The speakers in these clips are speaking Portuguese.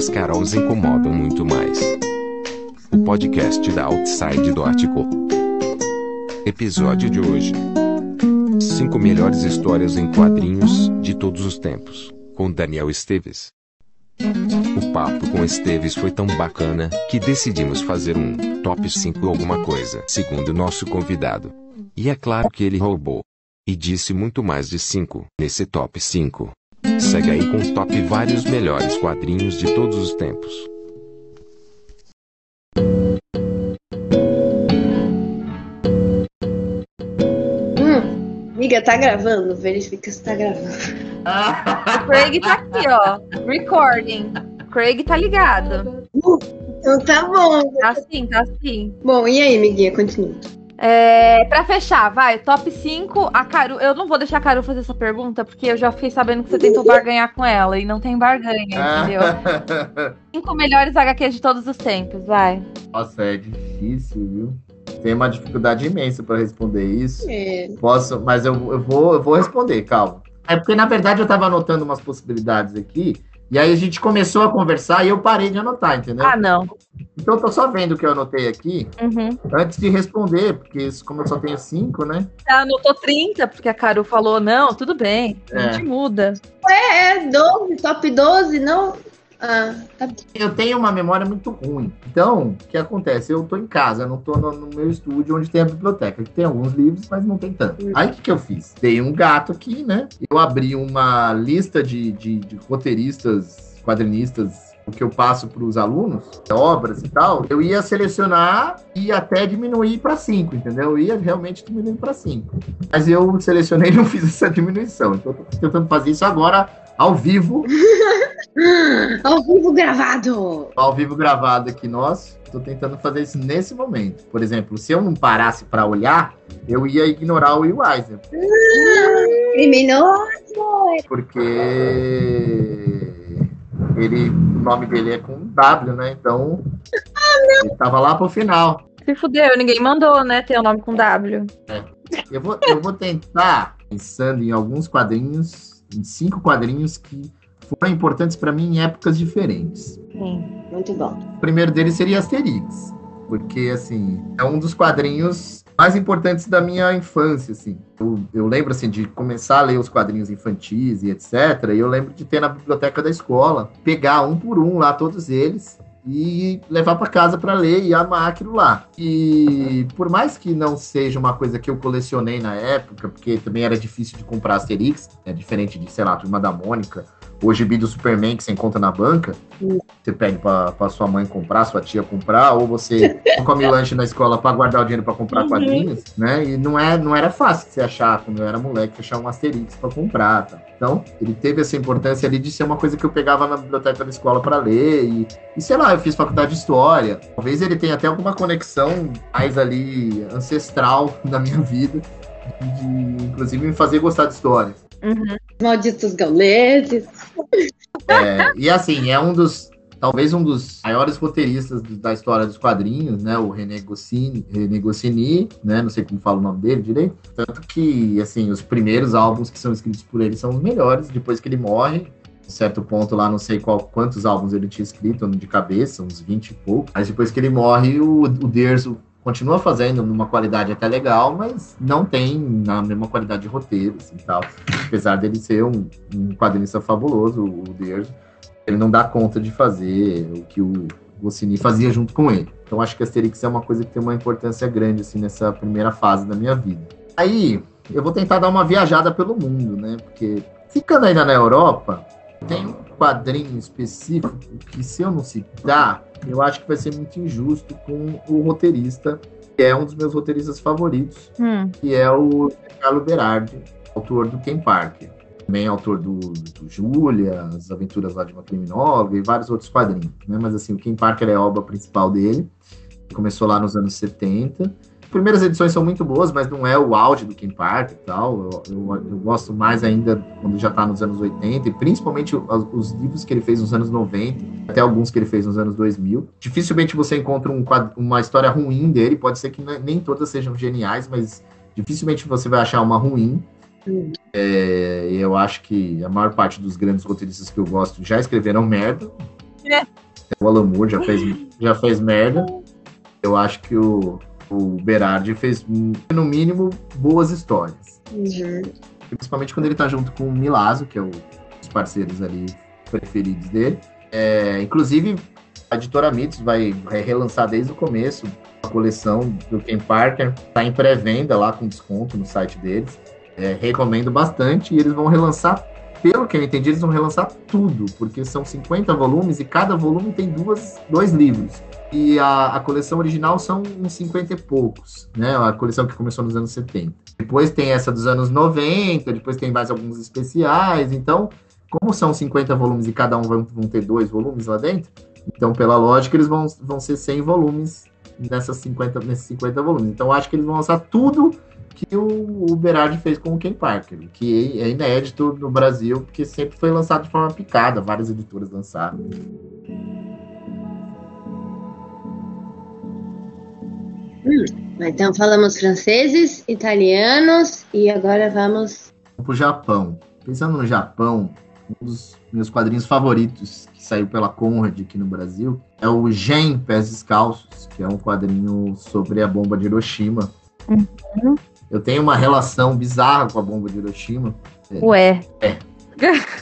As Carols incomodam muito mais. O podcast da Outside do. Episódio de hoje: 5 melhores histórias em quadrinhos de todos os tempos, com Daniel Esteves. O papo com Esteves foi tão bacana que decidimos fazer um top 5 alguma coisa, segundo nosso convidado. E é claro que ele roubou. E disse muito mais de 5 nesse top 5. Segue aí com o top vários melhores quadrinhos de todos os tempos. Hum, amiga, tá gravando? Verifica se tá gravando. O Craig tá aqui, ó. Recording. Craig tá ligado. Então tá bom. Tá sim, tá sim. Bom, e aí, amiguinha, continua. É, pra fechar, vai, top 5, a Caru. Eu não vou deixar a Caru fazer essa pergunta, porque eu já fiquei sabendo que você tentou barganhar com ela e não tem barganha, entendeu? Cinco melhores HQs de todos os tempos, vai. Nossa, é difícil, viu? Tem uma dificuldade imensa para responder isso. É, Posso, mas eu, eu, vou, eu vou responder, calma. É porque, na verdade, eu tava anotando umas possibilidades aqui, e aí a gente começou a conversar e eu parei de anotar, entendeu? Ah, não. Então eu tô só vendo o que eu anotei aqui Uhum. antes de responder, porque isso, como eu só tenho cinco, né? Ela anotou 30, porque a Caru falou, não, tudo bem, a É. gente muda. é 12, top 12, não? Ah, tá bom. Eu tenho uma memória muito ruim. Então, o que acontece? Eu tô em casa, não tô no, no meu estúdio onde tem a biblioteca. que Tem alguns livros, mas não tem tanto. Aí o que, que eu fiz? Dei um gato aqui, né? Eu abri uma lista de, de, de roteiristas, quadrinistas, o que eu passo para os alunos, obras e tal. Eu ia selecionar e até diminuir para cinco, entendeu? Eu ia realmente diminuir para cinco. Mas eu selecionei e não fiz essa diminuição. Então, eu tô tentando fazer isso agora ao vivo Ao vivo gravado. ao vivo gravado aqui nosso. Tô tentando fazer isso nesse momento. Por exemplo, se eu não parasse para olhar, eu ia ignorar o Will Eisner, Criminoso. porque ele, o nome dele é com W, né? Então, ele tava lá pro final. Se fudeu, ninguém mandou, né, ter o nome com W. Eu vou, eu vou tentar, pensando em alguns quadrinhos, em cinco quadrinhos que foram importantes para mim em épocas diferentes. Sim. Muito bom. O primeiro deles seria Asterix, porque assim é um dos quadrinhos mais importantes da minha infância, assim. Eu, eu lembro assim de começar a ler os quadrinhos infantis e etc. E eu lembro de ter na biblioteca da escola, pegar um por um lá todos eles e levar para casa para ler e amar aquilo lá. E por mais que não seja uma coisa que eu colecionei na época, porque também era difícil de comprar Asterix, é diferente de, sei lá, Turma da Mônica, o gibi do Superman que você encontra na banca, você pede pra, pra sua mãe comprar, sua tia comprar, ou você come lanche na escola pra guardar o dinheiro pra comprar Uhum. quadrinhos, né? E não, é, não era fácil você achar, quando eu era moleque, achar um Asterix pra comprar, tá? Então, ele teve essa importância ali de ser uma coisa que eu pegava na biblioteca da escola pra ler, e, e sei lá, eu fiz faculdade de História. Talvez ele tenha até alguma conexão mais ali ancestral na minha vida, de, inclusive me fazer gostar de história. Uhum. Malditos gauleses. É, e assim, é um dos. Talvez um dos maiores roteiristas da história dos quadrinhos, né? O René Goscinny, René Goscinny, né? Não sei como fala o nome dele direito. Tanto que, assim, os primeiros álbuns que são escritos por ele são os melhores. Depois que ele morre, certo ponto lá, não sei qual, quantos álbuns ele tinha escrito de cabeça, uns 20 e pouco. Mas depois que ele morre, o, o Derzo continua fazendo numa qualidade até legal, mas não tem na mesma qualidade de roteiro, assim, tal. Apesar dele ser um, um quadrinista fabuloso, o Derzo, ele não dá conta de fazer o que o Goscinny fazia junto com ele. Então acho que Asterix é uma coisa que tem uma importância grande, assim, nessa primeira fase da minha vida. Aí, eu vou tentar dar uma viajada pelo mundo, né? Porque, ficando ainda na Europa, tem um quadrinho específico que, se eu não citar, eu acho que vai ser muito injusto com o roteirista, que é um dos meus roteiristas favoritos, Hum. que é o Carlo Berardi, autor do Ken Parker. Também autor do, do Júlia, As Aventuras lá de uma Criminóloga e vários outros quadrinhos. Né? Mas assim, o Ken Parker é a obra principal dele. Começou lá nos anos 70. As primeiras edições são muito boas, mas não é o auge do Ken Parker e tal. Eu, eu, eu gosto mais ainda quando já tá nos anos 80, e principalmente os, os livros que ele fez nos anos 90, até alguns que ele fez nos anos 2000. Dificilmente você encontra um quad- uma história ruim dele, pode ser que ne- nem todas sejam geniais, mas dificilmente você vai achar uma ruim. É, eu acho que a maior parte dos grandes roteiristas que eu gosto já escreveram merda. É. O Alan Moore já fez, já fez merda. Eu acho que o, o Berardi fez, no mínimo, boas histórias. Uhum. Principalmente quando ele tá junto com o Milazzo, que é o, os parceiros ali preferidos dele. É, inclusive, a editora Mitos vai, vai relançar desde o começo a coleção do Ken Parker. Tá em pré-venda lá com desconto no site deles. É, recomendo bastante. E eles vão relançar, pelo que eu entendi, eles vão relançar tudo, porque são 50 volumes e cada volume tem duas, dois livros. E a, a coleção original são uns 50 e poucos, né? A coleção que começou nos anos 70. Depois tem essa dos anos 90, depois tem mais alguns especiais. Então, como são 50 volumes e cada um vão, vão ter dois volumes lá dentro, então, pela lógica, eles vão, vão ser 100 volumes nessas 50, nesses 50 volumes. Então, acho que eles vão lançar tudo que o, o Berardi fez com o Ken Parker, que é inédito no Brasil, porque sempre foi lançado de forma picada, várias editoras lançaram. Hum, então falamos franceses, italianos e agora vamos. Para o Japão. Pensando no Japão, um dos meus quadrinhos favoritos que saiu pela Conrad aqui no Brasil é o Gen Pés Descalços, que é um quadrinho sobre a bomba de Hiroshima. Uhum. Eu tenho uma relação bizarra com a bomba de Hiroshima. Ué. É.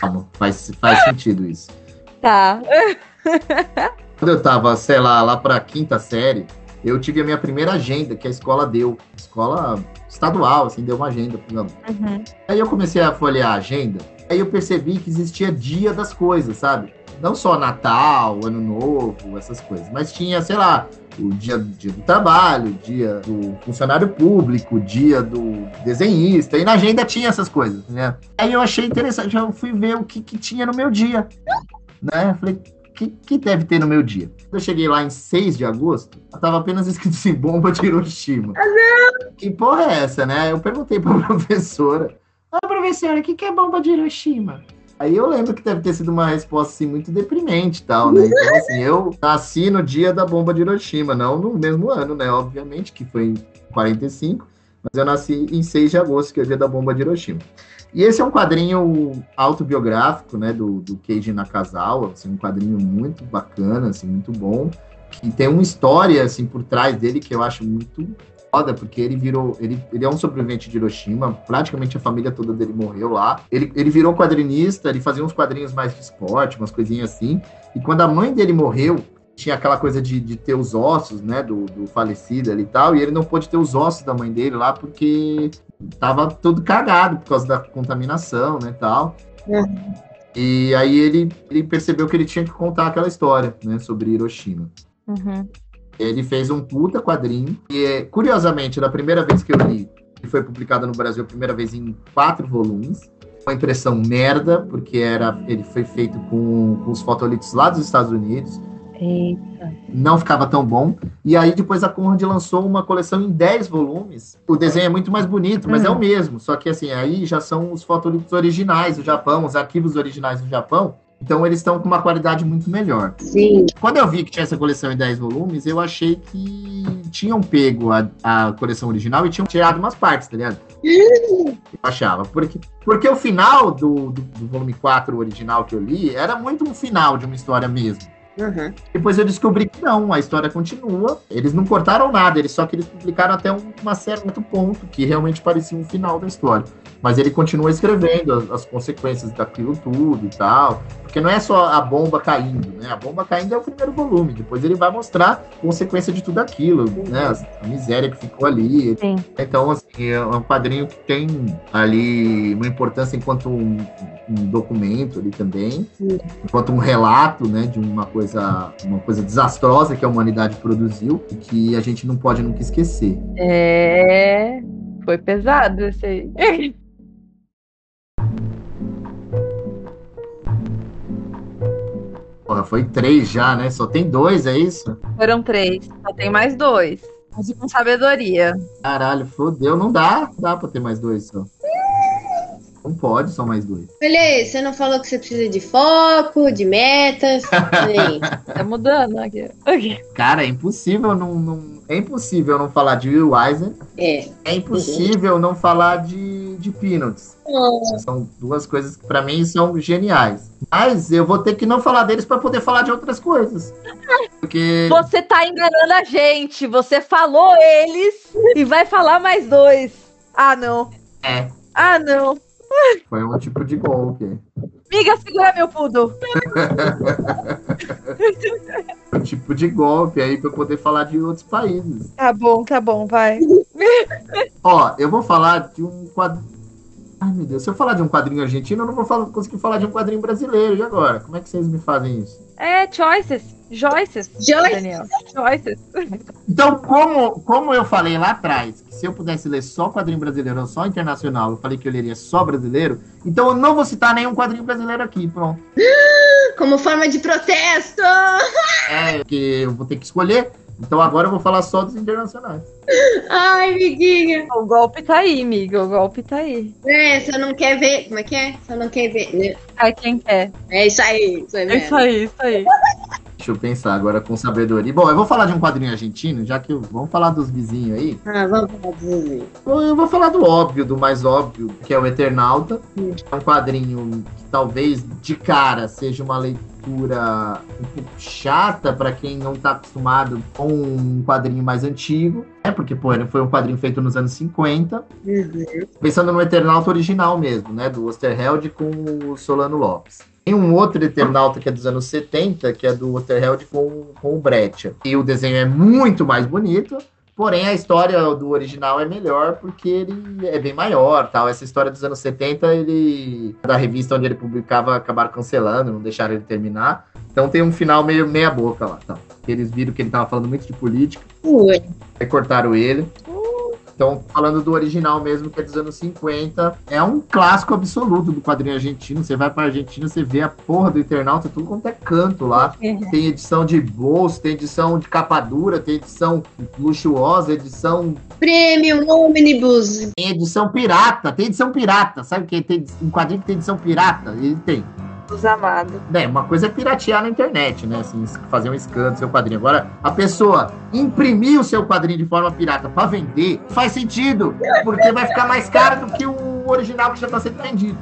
Calma, faz, faz sentido isso. Tá. Quando eu tava, sei lá, lá pra quinta série, eu tive a minha primeira agenda que a escola deu. Escola estadual, assim, deu uma agenda. Uhum. Aí eu comecei a folhear a agenda, aí eu percebi que existia dia das coisas, sabe? Não só Natal, Ano Novo, essas coisas, mas tinha, sei lá, o dia, dia do trabalho, o dia do funcionário público, dia do desenhista, e na agenda tinha essas coisas, né? Aí eu achei interessante, eu fui ver o que, que tinha no meu dia, né? Falei, o que, que deve ter no meu dia? Eu cheguei lá em 6 de agosto, tava apenas escrito assim, bomba de Hiroshima. Que porra é essa, né? Eu perguntei pra professora, ah, professora, o que, que é bomba de Hiroshima? Aí eu lembro que deve ter sido uma resposta assim, muito deprimente e tal, né? Então, assim, eu nasci no dia da bomba de Hiroshima, não no mesmo ano, né? Obviamente, que foi em 45, mas eu nasci em 6 de agosto, que é o dia da bomba de Hiroshima. E esse é um quadrinho autobiográfico, né, do, do Keiji Nakazawa, assim, um quadrinho muito bacana, assim, muito bom, que tem uma história, assim, por trás dele que eu acho muito foda, porque ele virou. Ele, ele é um sobrevivente de Hiroshima, praticamente a família toda dele morreu lá. Ele, ele virou quadrinista, ele fazia uns quadrinhos mais de esporte, umas coisinhas assim. E quando a mãe dele morreu, tinha aquela coisa de, de ter os ossos, né, do, do falecido ali e tal, e ele não pôde ter os ossos da mãe dele lá porque tava todo cagado por causa da contaminação, né, tal. Uhum. E aí ele, ele percebeu que ele tinha que contar aquela história, né, sobre Hiroshima. Uhum. Ele fez um puta quadrinho. E, é, curiosamente, da primeira vez que eu li, ele foi publicado no Brasil a primeira vez em quatro volumes. Uma impressão merda, porque era, ele foi feito com, com os fotolitos lá dos Estados Unidos. Eita. Não ficava tão bom. E aí depois a Conrad lançou uma coleção em 10 volumes. O desenho é muito mais bonito, mas é o mesmo. Só que assim, aí já são os fotolitos originais do Japão, os arquivos originais do Japão. Então eles estão com uma qualidade muito melhor. Sim. Quando eu vi que tinha essa coleção em 10 volumes, eu achei que tinham pego a, a coleção original e tinham tirado umas partes, tá ligado? Eu achava. Porque, porque o final do, do, do volume 4 original que eu li era muito um final de uma história mesmo. Uhum. Depois eu descobri que não, a história continua. Eles não cortaram nada, eles só que eles publicaram até um uma certo ponto que realmente parecia um final da história. Mas ele continua escrevendo as, as consequências daquilo tudo e tal. Porque não é só a bomba caindo, né? A bomba caindo é o primeiro volume. Depois ele vai mostrar consequência de tudo aquilo, né? A miséria que ficou ali. Sim. Então, assim, é um quadrinho que tem ali uma importância enquanto um, um documento ali também, Sim. enquanto um relato, né, de uma coisa, uma coisa desastrosa que a humanidade produziu e que a gente não pode nunca esquecer. É. Foi pesado esse aí. Porra, foi três já, né? Só tem dois, é isso? Foram três. Só tem mais dois. Mas com sabedoria. Caralho, fodeu. Não dá, dá pra ter mais dois só. Não pode, só mais dois. Olha aí, você não falou que você precisa de foco, de metas. Tá mudando aqui. Cara, é impossível não, não- É impossível não falar de Will Eisner. É. É impossível não falar de de Peanuts. Oh. São duas coisas que para mim são geniais. Mas eu vou ter que não falar deles para poder falar de outras coisas. Porque... Você tá enganando a gente. Você falou eles e vai falar mais dois. Ah, não. É. Ah, não. Foi um tipo de golpe. Miga, segura meu pudo. um tipo de golpe aí pra eu poder falar de outros países. Tá bom, tá bom, vai. Ó, eu vou falar de um quadrinho. Ai, meu Deus, se eu falar de um quadrinho argentino, eu não vou falar, conseguir falar de um quadrinho brasileiro. E agora? Como é que vocês me fazem isso? É, choices. Joyces. Joyce. Daniel. Joyces. Então, como, como eu falei lá atrás, que se eu pudesse ler só quadrinho brasileiro ou só internacional, eu falei que eu leria só brasileiro, então eu não vou citar nenhum quadrinho brasileiro aqui, pronto. Como forma de protesto! É, porque eu vou ter que escolher. Então agora eu vou falar só dos internacionais. Ai, miguinha. O golpe tá aí, amiga. O golpe tá aí. É, você não quer ver. Como é que é? Você não quer ver. Né? Ai, quem quer. É isso aí. Isso aí, é isso aí, isso aí. Deixa eu pensar agora com sabedoria. Bom, eu vou falar de um quadrinho argentino, já que eu... vamos falar dos vizinhos aí. Ah, vamos falar dos vizinhos. Eu vou falar do óbvio, do mais óbvio, que é o Eternauta. Sim. É um quadrinho que talvez de cara seja uma leitura um pouco chata para quem não está acostumado com um quadrinho mais antigo. É porque, pô, foi um quadrinho feito nos anos 50. Uhum. Pensando no Eternauta original mesmo, né? Do Osterheld com o Solano Lopes. Tem um outro Eternauta que é dos anos 70, que é do Waterheld com, com o Brecha. E o desenho é muito mais bonito, porém a história do original é melhor porque ele é bem maior, tal. Essa história dos anos 70, ele da revista onde ele publicava acabaram cancelando, não deixaram ele terminar. Então tem um final meio meia boca lá, tal. Eles viram que ele tava falando muito de política. Ui. Aí cortaram ele. Então, falando do original mesmo, que é dos anos 50, é um clássico absoluto do quadrinho argentino. Você vai pra Argentina, você vê a porra do Eternauta, tudo quanto é canto lá. Tem edição de bolso, tem edição de capa dura, tem edição luxuosa, edição. Premium, Omnibus. Tem edição pirata, tem edição pirata. Sabe que tem um quadrinho que tem edição pirata? Ele tem. Os amados. É, uma coisa é piratear na internet, né? Assim, fazer um scan do seu quadrinho. Agora, a pessoa imprimir o seu quadrinho de forma pirata para vender, faz sentido, porque vai ficar mais caro do que o original que já tá sendo vendido.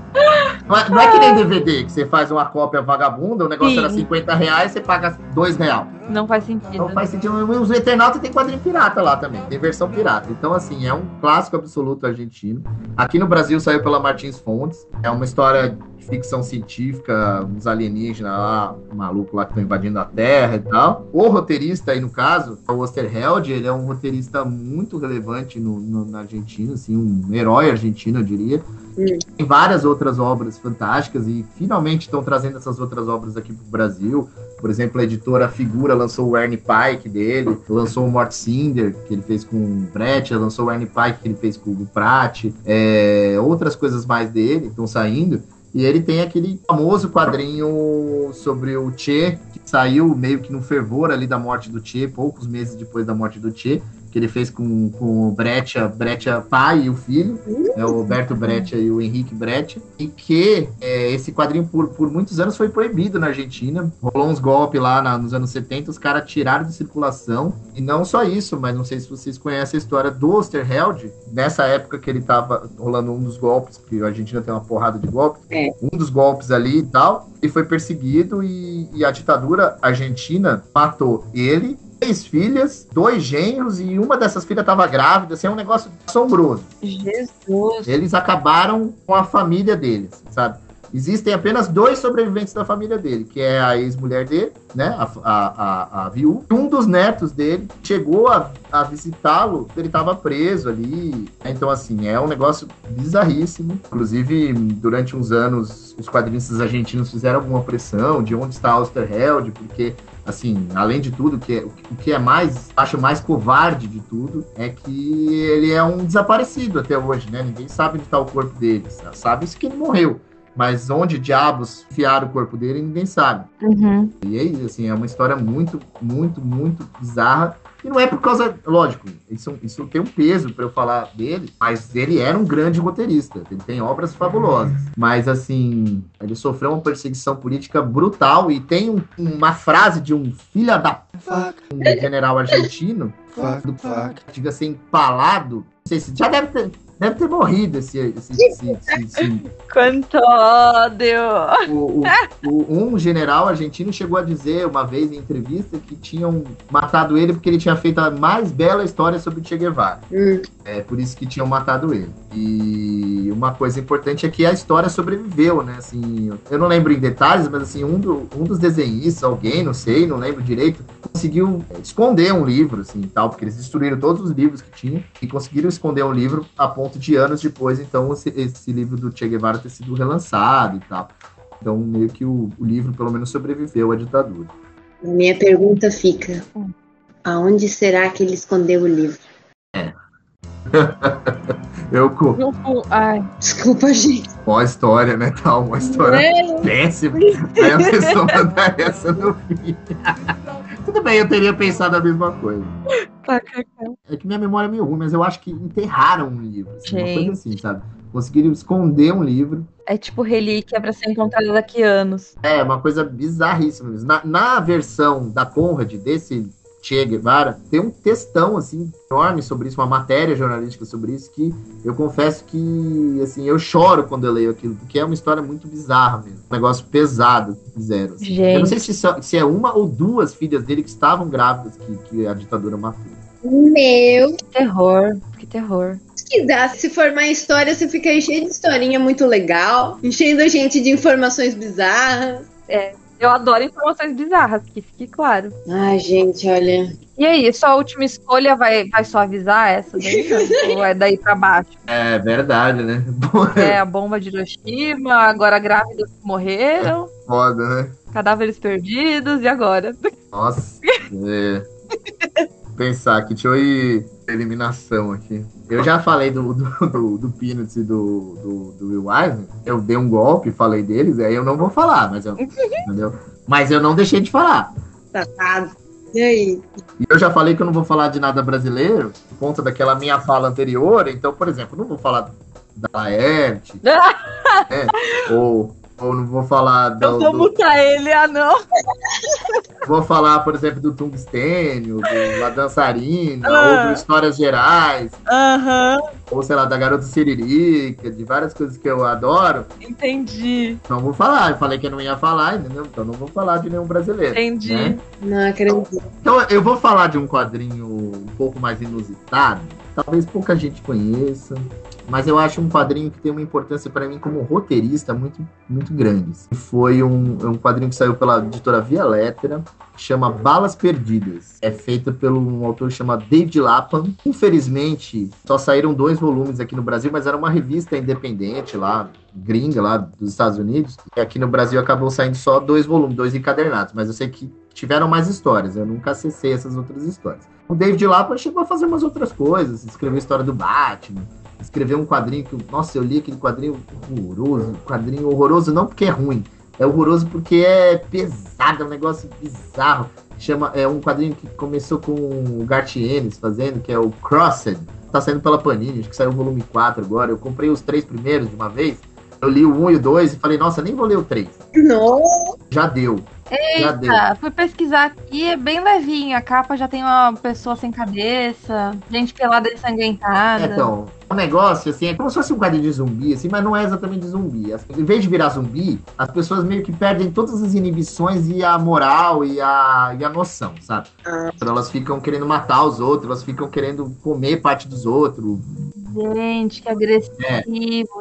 Não é, não é que nem DVD, que você faz uma cópia vagabunda, o negócio Sim. era 50 reais, você paga 2 reais. Não faz sentido. Não faz sentido. Os Eternautas tem quadrinho pirata lá também, tem versão pirata. Então, assim, é um clássico absoluto argentino. Aqui no Brasil saiu pela Martins Fontes. É uma história ficção científica, uns alienígenas lá, um maluco lá que estão invadindo a Terra e tal. O roteirista aí, no caso, o Osterheld, ele é um roteirista muito relevante no, no, na Argentina, assim, um herói argentino, eu diria. Hum. Tem várias outras obras fantásticas e finalmente estão trazendo essas outras obras aqui para o Brasil. Por exemplo, a editora Figura lançou o Ernie Pike dele, lançou o Mort Cinder, que ele fez com o Brett, lançou o Ernie Pike, que ele fez com o Pratt. É, outras coisas mais dele estão saindo. E ele tem aquele famoso quadrinho sobre o Che, que saiu meio que no fervor ali da morte do Che, poucos meses depois da morte do Che, que ele fez com, com o Breccia, Breccia pai e o filho, é o Roberto Breccia e o Henrique Breccia, e que é, esse quadrinho por, por muitos anos foi proibido na Argentina. Rolou uns golpes lá na, nos anos 70, os caras tiraram de circulação. E não só isso, mas não sei se vocês conhecem a história do Osterheld, nessa época que ele tava rolando um dos golpes, porque a Argentina tem uma porrada de golpes, é. um dos golpes ali e tal, e foi perseguido e, e a ditadura argentina matou ele três filhas, dois genros e uma dessas filhas estava grávida. Assim, é um negócio assombroso. Jesus. Eles acabaram com a família deles, sabe? Existem apenas dois sobreviventes da família dele, que é a ex-mulher dele, né, a, a, a, a viúva. Um dos netos dele chegou a, a visitá-lo, ele estava preso ali. Então, assim, é um negócio bizarríssimo. Inclusive, durante uns anos, os quadrinistas argentinos fizeram alguma pressão de onde está Osterheld, porque assim, além de tudo, que é, o que é mais, acho mais covarde de tudo, é que ele é um desaparecido até hoje, né? Ninguém sabe onde está o corpo dele. Sabe-se que ele morreu. Mas onde diabos fiaram o corpo dele, ninguém sabe. Uhum. E aí, assim, é uma história muito, muito, muito bizarra. E não é por causa. Lógico, isso, isso tem um peso para eu falar dele, mas ele era um grande roteirista. Ele tem obras fabulosas. Mas, assim, ele sofreu uma perseguição política brutal e tem um, uma frase de um filho da. Um general argentino. Fuck, fuck. Diga assim, empalado. Não sei se já deve ter deve ter morrido esse. esse, esse, esse, esse Quanto ódio! o, o- o- um general argentino chegou a dizer uma vez em entrevista que tinham matado ele porque ele tinha feito a mais bela história sobre Che Guevara. Hum. É por isso que tinham matado ele. E uma coisa importante é que a história sobreviveu, né? Assim, eu não lembro em detalhes, mas assim, um, do- um dos desenhistas, alguém, não sei, não lembro direito, conseguiu esconder um livro, assim, tal, porque eles destruíram todos os livros que tinham e conseguiram esconder um livro a ponto de anos depois, então, esse, esse livro do Che Guevara ter sido relançado e tal. Então, meio que o, o livro, pelo menos, sobreviveu à ditadura. Minha pergunta fica: aonde será que ele escondeu o livro? Eu com Ai. Desculpa, gente. uma história, né, tal, uma história É. péssima. Aí a pessoa mandar essa no fim. Tudo bem, eu teria pensado a mesma coisa. É que minha memória é meio ruim, mas eu acho que enterraram um livro. assim, uma coisa assim, sabe? Conseguiram esconder um livro. É tipo relíquia pra ser encontrada daqui a anos. É, uma coisa bizarríssima. mesmo. Na, na versão da Conrad, desse Che Guevara, tem um textão, assim, enorme sobre isso, uma matéria jornalística sobre isso, que eu confesso que, assim, eu choro quando eu leio aquilo, porque é uma história muito bizarra mesmo. Um negócio pesado que fizeram. assim. Gente. Eu não sei se, só- se é uma ou duas filhas dele que estavam grávidas que, que a ditadura matou. Meu. Que terror. Que terror. Que dá. Se formar em história, você fica aí cheio de historinha muito legal, enchendo a gente de informações bizarras. Eu adoro informações bizarras, que fique claro. Ai, gente, olha. E aí, sua última escolha vai, vai suavizar essa daí? não? Ou é daí pra baixo? É verdade, né? É a bomba de Hiroshima, agora grávidas que morreram, Foda, né? cadáveres perdidos, e agora? Nossa. É. Pensar aqui, deixa eu ir eliminação aqui. Eu já falei do, do, do, do Peanuts e do, do, do Will Eisner. Eu dei um golpe, falei deles, aí eu não vou falar, mas eu, entendeu? Mas eu não deixei de falar. Safado. E aí? E eu já falei que eu não vou falar de nada brasileiro, por conta daquela minha fala anterior. Então, por exemplo, não vou falar da Laerte, né? ou, ou não vou falar do, Eu vou do- mutar ele, ah não. Vou falar, por exemplo, do Tungstênio, do La Dançarina, Ah. ou do Histórias Gerais, Aham, ou sei lá, da Garota Siririca, de várias coisas que eu adoro. entendi, Não vou falar. Eu falei que eu não ia falar, entendeu? Então não vou falar de nenhum brasileiro. entendi. né? Não acredito. Então eu vou falar de um quadrinho um pouco mais inusitado. Talvez pouca gente conheça. Mas eu acho um quadrinho que tem uma importância para mim como roteirista muito, muito grande. Foi um, um quadrinho que saiu pela editora Via Lettera, que chama Balas Perdidas. É feito por um autor chamado David Lapham. Infelizmente, só saíram dois volumes aqui no Brasil, mas era uma revista independente lá, gringa lá dos Estados Unidos. E aqui no Brasil acabou saindo só dois volumes, dois encadernados. Mas eu sei que tiveram mais histórias. Eu nunca acessei essas outras histórias. O David Lapham chegou a fazer umas outras coisas. Escreveu a história do Batman. Escreveu um quadrinho que... Nossa, eu li aquele quadrinho horroroso. Quadrinho horroroso não porque é ruim. É horroroso porque é pesado, é um negócio bizarro. Chama, é um quadrinho que começou com o Gartienes fazendo, que é o Crossed. Tá saindo pela Panini, acho que saiu o volume 4 agora. Eu comprei os três primeiros de uma vez. Eu li o 1 e o 2 e falei, nossa, nem vou ler o 3. Nossa. Já deu. Já deu. Tá, fui pesquisar aqui, é bem levinho. A capa já tem uma pessoa sem cabeça, gente pelada ensanguentada. É, então, o negócio, assim, é como se fosse um quadrinho de zumbi, assim, mas não é exatamente de zumbi. As- Em vez de virar zumbi, as pessoas meio que perdem todas as inibições e a moral e a, e a noção, sabe? Então elas ficam querendo matar os outros, elas ficam querendo comer parte dos outros. Gente, que agressivo.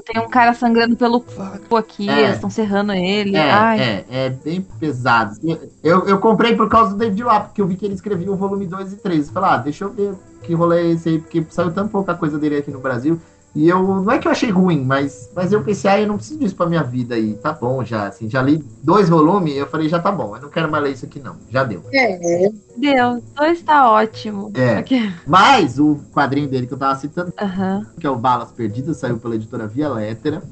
Tem um cara sangrando pelo cu aqui, É. eles estão serrando ele. É, Ai, é, é bem pesado. assim. Eu, eu comprei por causa do David Lapp, porque eu vi que ele escrevia o volume 2 e 3. Eu falei, ah, deixa eu ver que rolê é esse aí, porque saiu tão pouca coisa dele aqui no Brasil. E eu, não é que eu achei ruim, mas, mas eu pensei, ah, eu não preciso disso pra minha vida aí, tá bom já, assim, já li dois volumes, eu falei, já tá bom, eu não quero mais ler isso aqui não, já deu. É. Deus, dois tá ótimo. É. Mas o quadrinho dele que eu tava citando, Aham. que é o Balas Perdidas, saiu pela editora Via Lettera.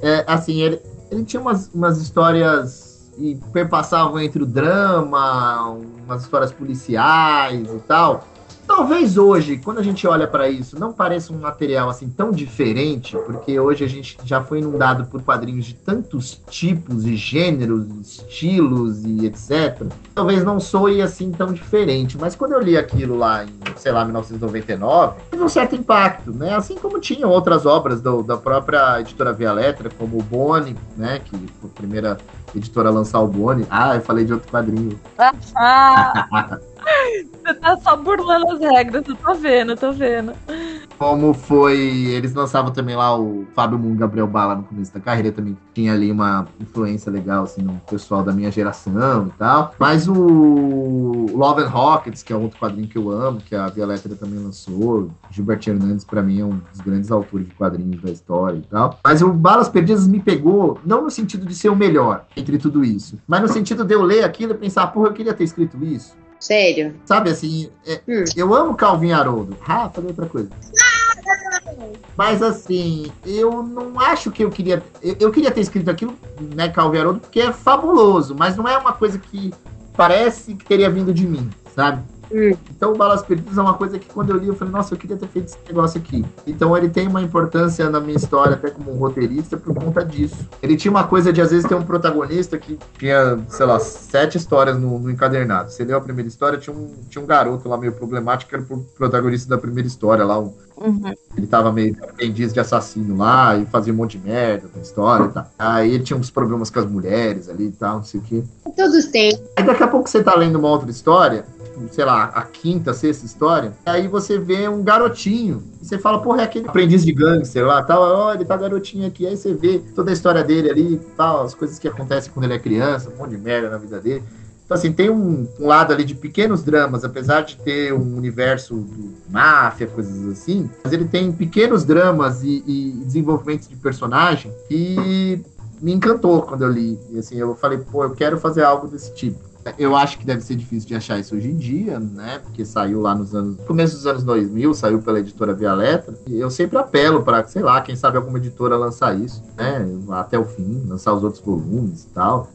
É, assim, ele, ele tinha umas, umas histórias e perpassavam entre o drama, umas histórias policiais e tal. Talvez hoje, quando a gente olha para isso, não pareça um material assim tão diferente, porque hoje a gente já foi inundado por quadrinhos de tantos tipos e gêneros, estilos e etc. Talvez não soe assim tão diferente, mas quando eu li aquilo lá em, sei lá, 1999, teve um certo impacto, né? Assim como tinham outras obras do, da própria editora Via Letra, como o Boni, né, que foi a primeira editora a lançar o Boni. Ah, eu falei de outro quadrinho. Ah, você tá só burlando as regras, eu tô vendo, eu tô vendo. Como foi. Eles lançavam também lá o Fábio Moon Gabriel Bala no começo da carreira, também tinha ali uma influência legal, assim, no pessoal da minha geração e tal. Mas o Love and Rockets, que é outro quadrinho que eu amo, que a Via também lançou. Gilbert Hernandes, pra mim, é um dos grandes autores de quadrinhos da história e tal. Mas o Balas Perdidas me pegou, não no sentido de ser o melhor entre tudo isso, mas no sentido de eu ler aquilo e pensar, porra, eu queria ter escrito isso. Sério. Sabe assim, é, Hum. eu amo Calvin Haroldo. Ah, falei outra coisa. Mas assim, eu não acho que eu queria. Eu, eu queria ter escrito aquilo, né, Calvin Haroldo, porque é fabuloso, mas não é uma coisa que parece que teria vindo de mim, sabe? Hum. Então o Balas Perdidas é uma coisa que quando eu li, eu falei, nossa, eu queria ter feito esse negócio aqui. Então ele tem uma importância na minha história, até como roteirista, por conta disso. Ele tinha uma coisa de, às vezes, ter um protagonista que tinha, sei lá, sete histórias no, no encadernado. Você leu a primeira história, tinha um, tinha um garoto lá meio problemático, que era o protagonista da primeira história lá, um, Uhum. ele tava meio aprendiz de assassino lá e fazia um monte de merda na história e tal. Aí ele tinha uns problemas com as mulheres ali e tal, não sei o quê. Todos têm. Aí daqui a pouco você tá lendo uma outra história, sei lá, a quinta, sexta história, aí você vê um garotinho. E você fala, porra, é aquele aprendiz de gangster lá, tal, ó, ele tá garotinho aqui. Aí você vê toda a história dele ali, tal, as coisas que acontecem quando ele é criança, um monte de merda na vida dele. Então, assim, tem um, um lado ali de pequenos dramas, apesar de ter um universo de máfia, coisas assim, mas ele tem pequenos dramas e, e desenvolvimentos de personagem que me encantou quando eu li. E assim, eu falei, pô, eu quero fazer algo desse tipo. Eu acho que deve ser difícil de achar isso hoje em dia, né? Porque saiu lá nos anos. começo dos anos 2000, saiu pela editora Via Letra. E eu sempre apelo para, sei lá, quem sabe alguma editora lançar isso, né? Até o fim, lançar os outros volumes e tal.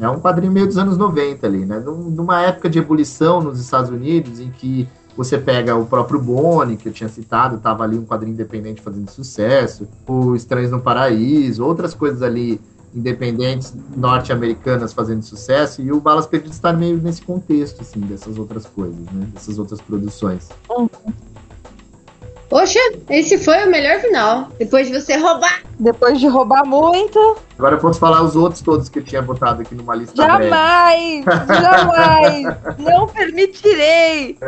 É um quadrinho meio dos anos 90 ali, né? Num- Numa época de ebulição nos Estados Unidos, em que você pega o próprio Boni, que eu tinha citado, tava ali um quadrinho independente fazendo sucesso, o Estranhos no Paraíso, outras coisas ali independentes norte-americanas fazendo sucesso, e o Balas Perdidas está meio nesse contexto, assim, dessas outras coisas, né? Dessas outras produções. Poxa, esse foi o melhor final. Depois de você roubar. Depois de roubar muito, Agora eu posso falar os outros todos que eu tinha botado aqui numa lista breve. jamais, jamais, não permitirei.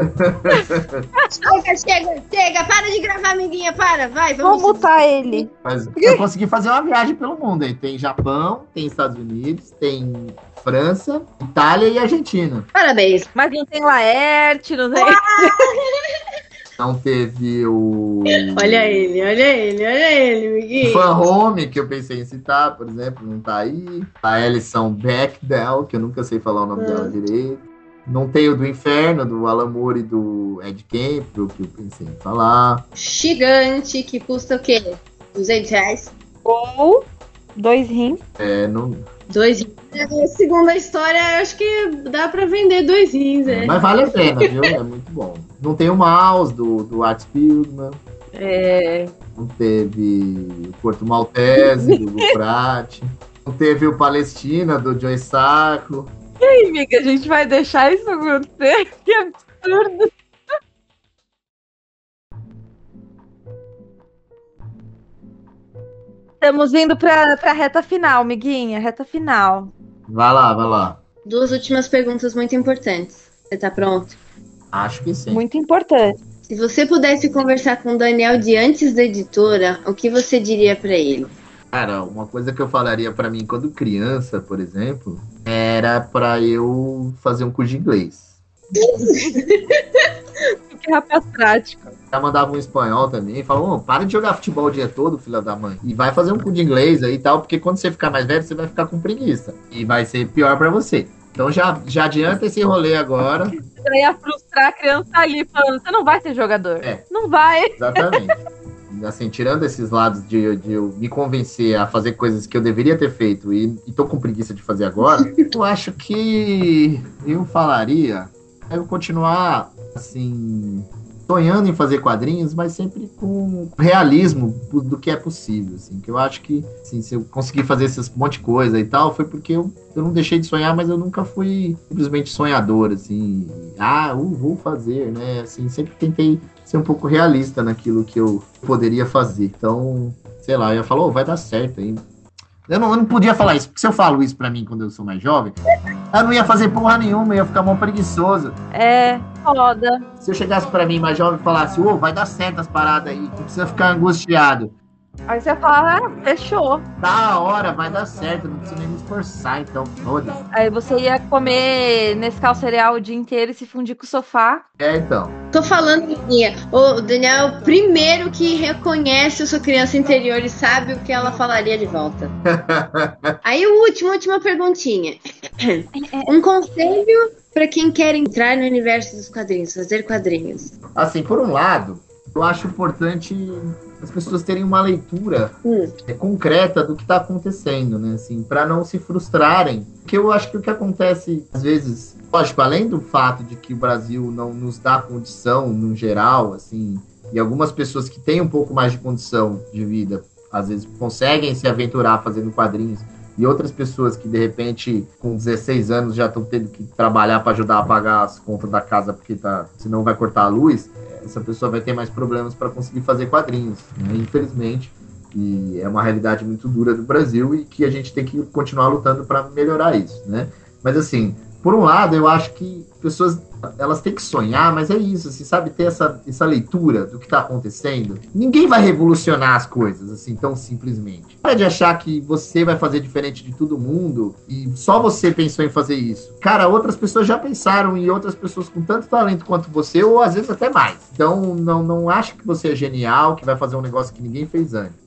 Chega, chega, chega. Para de gravar, amiguinha. Para, vai. Vou Vamos mutar ele. Mas eu consegui fazer uma viagem pelo mundo aí. Tem Japão, tem Estados Unidos, tem França, Itália e Argentina. Parabéns. Mas não tem Laerte, não tem. Não teve o. Olha ele, olha ele, olha ele, O amiguinho. Fan Home, que eu pensei em citar, por exemplo, não tá aí. A Alison Bechdel, que eu nunca sei falar o nome dela direito. Não tem o do Inferno, do Alan Moore e do Ed Campbell, que eu pensei em falar. Gigante, que custa o quê? 200 reais? Ou dois rins. É, não, Dois rins. É, Segundo a história, acho que dá pra vender dois rins, é. Mas vale a pena, viu? É muito bom. Não tem o Mouse, do, do Art Spiegelman. É, Não teve o Porto Maltese, do Pratt. Não teve o Palestina, do Joey Sacco. E aí, amiga, a gente vai deixar isso acontecer? Que absurdo. Estamos indo pra, pra reta final, amiguinha. Reta final. Vai lá, vai lá. Duas últimas perguntas muito importantes. Você tá pronto? Acho que sim. Muito importante. Se você pudesse conversar com o Daniel de antes da editora, o que você diria pra ele? Cara, uma coisa que eu falaria pra mim quando criança, por exemplo, era pra eu fazer um curso de inglês. Que rapaz prático. Já mandava um espanhol também, falava, "Ô, para de jogar futebol o dia todo, filha da mãe. E vai fazer um curso de inglês aí e tal, porque quando você ficar mais velho, você vai ficar com preguiça. E vai ser pior pra você. Então já, já adianta esse rolê agora. Você ia frustrar a criança ali falando: você não vai ser jogador. É. Não vai. Exatamente. assim, tirando esses lados de, de eu me convencer a fazer coisas que eu deveria ter feito e, e tô com preguiça de fazer agora, eu acho que eu falaria eu continuar assim, sonhando em fazer quadrinhos, mas sempre com realismo do que é possível, assim, que eu acho que, assim, se eu conseguir fazer esse monte de coisa e tal, foi porque eu, eu não deixei de sonhar, mas eu nunca fui simplesmente sonhador, assim, ah, uh, vou fazer, né, assim, sempre tentei ser um pouco realista naquilo que eu poderia fazer, então, sei lá, eu ia falar, oh, vai dar certo aí, eu não, eu não podia falar isso, porque se eu falo isso pra mim quando eu sou mais jovem, eu não ia fazer porra nenhuma, eu ia ficar mal preguiçoso. É, foda. Se eu chegasse pra mim mais jovem e falasse, ô, oh, vai dar certo as paradas aí, não precisa ficar angustiado. Aí você fala, ah, fechou. Da hora, vai dar certo, não precisa nem me esforçar, então foda-se. Aí você ia comer nesse cal cereal o dia inteiro e se fundir com o sofá. É, então. Tô falando, minha. O Daniel é o primeiro que reconhece a sua criança interior e sabe o que ela falaria de volta. Aí o último, última perguntinha. Um conselho para quem quer entrar no universo dos quadrinhos, fazer quadrinhos. Assim, por um lado, eu acho importante as pessoas terem uma leitura hum. é, concreta do que está acontecendo, né? Assim, para não se frustrarem. Porque eu acho que o que acontece, às vezes, lógico, além do fato de que o Brasil não nos dá condição, no geral, assim, e algumas pessoas que têm um pouco mais de condição de vida, às vezes conseguem se aventurar fazendo quadrinhos, e outras pessoas que de repente com 16 anos já estão tendo que trabalhar para ajudar a pagar as contas da casa porque tá, senão vai cortar a luz essa pessoa vai ter mais problemas para conseguir fazer quadrinhos, né? infelizmente. E é uma realidade muito dura do Brasil e que a gente tem que continuar lutando para melhorar isso, né? Mas assim, por um lado, eu acho que pessoas elas têm que sonhar, mas é isso, assim, sabe? Ter essa, essa leitura do que está acontecendo. Ninguém vai revolucionar as coisas, assim, tão simplesmente. Para de achar que você vai fazer diferente de todo mundo e só você pensou em fazer isso. Cara, outras pessoas já pensaram e outras pessoas com tanto talento quanto você, ou às vezes até mais. Então, não, não acho que você é genial, que vai fazer um negócio que ninguém fez antes.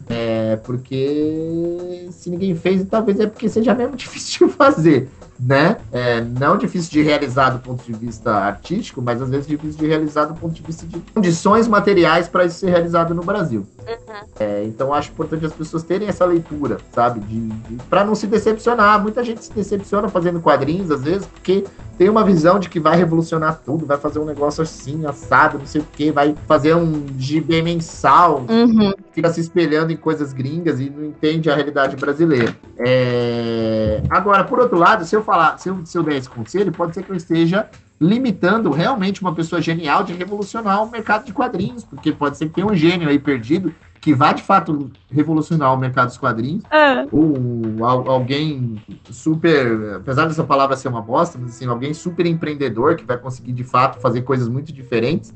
É porque se ninguém fez, talvez é porque seja mesmo difícil de fazer né? É, não difícil de realizar do ponto de vista artístico, mas às vezes difícil de realizar do ponto de vista de condições materiais para isso ser realizado no Brasil. Uhum. É, então acho importante as pessoas terem essa leitura, sabe? De, de para não se decepcionar. Muita gente se decepciona fazendo quadrinhos, às vezes, porque tem uma visão de que vai revolucionar tudo, vai fazer um negócio assim, assado, não sei o que, vai fazer um GB mensal, uhum. fica se espelhando em coisas gringas e não entende a realidade brasileira. É... Agora, por outro lado, se eu falar, se eu, se eu der esse conselho, pode ser que eu esteja limitando realmente uma pessoa genial de revolucionar o mercado de quadrinhos, porque pode ser que tenha um gênio aí perdido que vai de fato revolucionar o mercado dos quadrinhos, é. ou alguém super, apesar dessa palavra ser uma bosta, mas assim, alguém super empreendedor que vai conseguir de fato fazer coisas muito diferentes,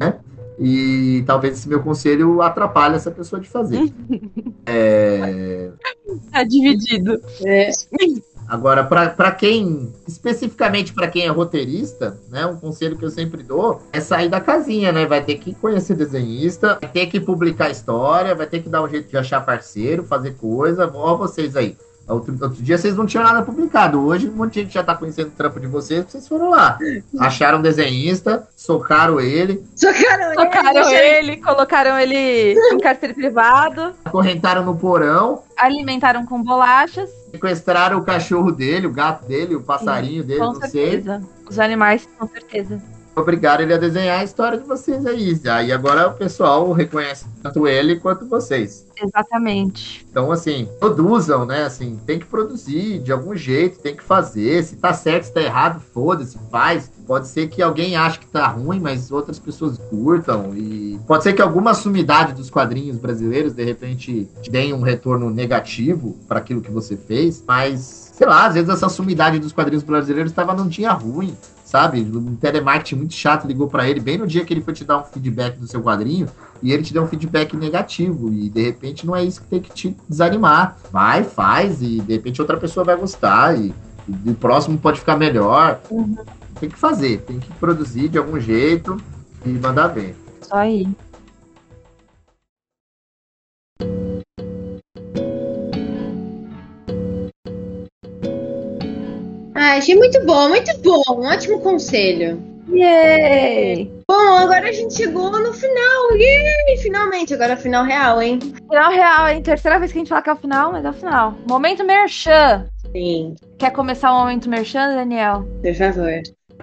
né? E talvez esse meu conselho atrapalhe essa pessoa de fazer. é... Tá dividido. É. Agora, para quem, especificamente para quem é roteirista, né, um conselho que eu sempre dou é sair da casinha, né? Vai ter que conhecer desenhista, vai ter que publicar história, vai ter que dar um jeito de achar parceiro, fazer coisa. Ó, vocês aí. Outro, outro, dia vocês não tinham nada publicado. Hoje, um monte de gente já tá conhecendo o trampo de vocês, vocês foram lá. Acharam um desenhista, socaram ele. Socaram, socaram ele, ele, colocaram ele em cárcere privado. Acorrentaram no porão. Alimentaram com bolachas. Sequestraram o cachorro dele, o gato dele, o passarinho Sim, dele, com não certeza. sei. Os animais, com certeza obrigaram ele a desenhar a história de vocês aí. Aí agora o pessoal reconhece tanto ele quanto vocês. Exatamente. Então, assim, produzam, né? Assim, tem que produzir de algum jeito, tem que fazer. Se tá certo, se tá errado, foda-se, faz. Pode ser que alguém ache que tá ruim, mas outras pessoas curtam. E pode ser que alguma sumidade dos quadrinhos brasileiros, de repente, te deem um retorno negativo para aquilo que você fez. Mas, sei lá, às vezes essa sumidade dos quadrinhos brasileiros estava num dia ruim sabe? Um telemarketing muito chato ligou para ele bem no dia que ele foi te dar um feedback do seu quadrinho e ele te deu um feedback negativo e de repente não é isso que tem que te desanimar. Vai, faz e de repente outra pessoa vai gostar e, e o próximo pode ficar melhor. Uhum. Tem que fazer, tem que produzir de algum jeito e mandar bem. Isso aí. Ah, achei muito bom, muito bom. Um ótimo conselho. Yay! Bom, agora a gente chegou no final. Yay! Finalmente, agora é final real, hein? Final real, hein? Terceira vez que a gente fala que é o final, mas é o final. Momento Merchan. Sim. Quer começar o momento Merchan, Daniel? Por favor.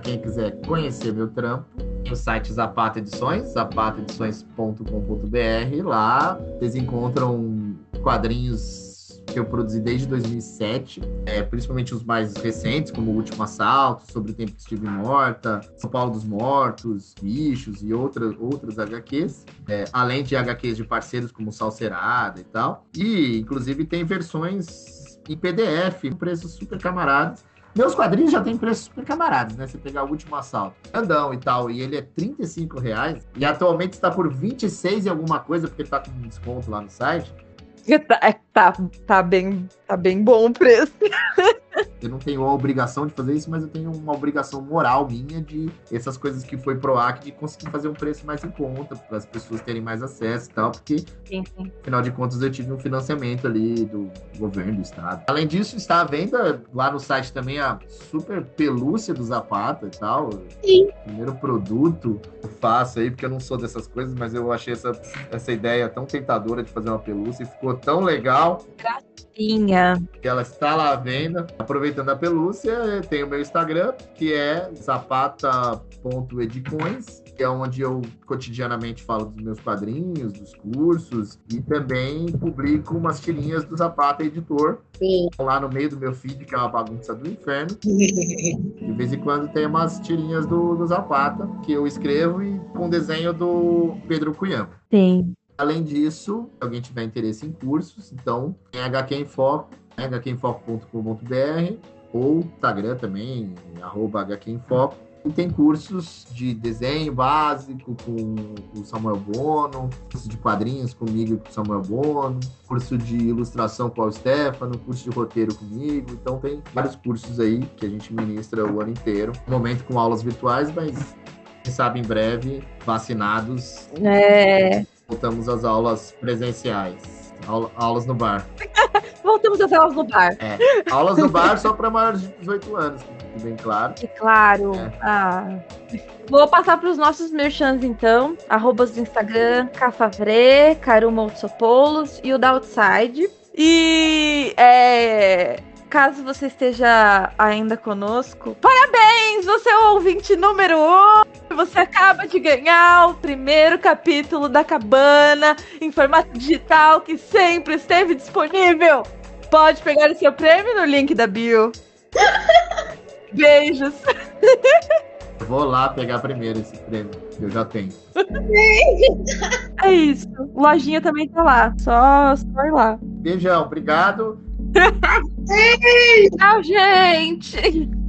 Quem quiser conhecer meu trampo, Tem o site Zapata Edições, zapataedições.com.br. Lá vocês encontram quadrinhos que eu produzi desde 2007, é, principalmente os mais recentes, como O Último Assalto, Sobre o Tempo que Estive Morta, São Paulo dos Mortos, Bichos e outras, outras HQs, é, além de HQs de parceiros como Salcerada e tal. E, inclusive, tem versões em PDF, preços super camaradas. Meus quadrinhos já tem preços super camaradas, né? Você pegar o último assalto, andão e tal, e ele é 35 reais, e atualmente está por 26 e alguma coisa, porque tá com desconto lá no site. Tá, tá, tá, bem, tá bem bom o preço. Eu não tenho a obrigação de fazer isso, mas eu tenho uma obrigação moral minha de essas coisas que foi pro AC de conseguir fazer um preço mais em conta, para as pessoas terem mais acesso e tal, porque, sim, sim. afinal de contas, eu tive um financiamento ali do governo, do estado. Além disso, está à venda lá no site também a super pelúcia do Zapata e tal. Sim. Primeiro produto que eu faço aí, porque eu não sou dessas coisas, mas eu achei essa, essa ideia tão tentadora de fazer uma pelúcia e ficou tão legal. Gracinha. Que ela está lá à venda. Aproveitando a pelúcia, tem o meu Instagram, que é zapata.edicões, que é onde eu cotidianamente falo dos meus quadrinhos, dos cursos, e também publico umas tirinhas do Zapata Editor. Sim. Lá no meio do meu feed, que é uma bagunça do inferno. De vez em quando tem umas tirinhas do, do Zapata, que eu escrevo e com desenho do Pedro Cunham. Sim. Além disso, se alguém tiver interesse em cursos, então tem HQ em Foco, hqinfoco.com.br ou Instagram também, arroba. E tem cursos de desenho básico com o Samuel Bono, curso de quadrinhos comigo e com o Samuel Bono, curso de ilustração com o Stefano, curso de roteiro comigo. Então tem vários cursos aí que a gente ministra o ano inteiro. No momento com aulas virtuais, mas quem sabe em breve, vacinados. É. Voltamos às aulas presenciais. Aula, aulas no bar. Voltamos às aulas no bar. É. Aulas no bar só para maiores de 18 anos, bem claro. É claro. É. Ah. Vou passar para os nossos merchants, então. Arrobas do Instagram, Cafavre, Karuma Otsopoulos e o da Outside. E é, caso você esteja ainda conosco, parabéns! Você é o ouvinte número 1! Um. Você acaba de ganhar o primeiro capítulo da cabana em formato digital que sempre esteve disponível. Pode pegar o seu prêmio no link da bio. Beijos! Eu vou lá pegar primeiro esse prêmio, que eu já tenho. É isso. Lojinha também tá lá. Só, só ir lá. Beijão, obrigado. Tchau, gente!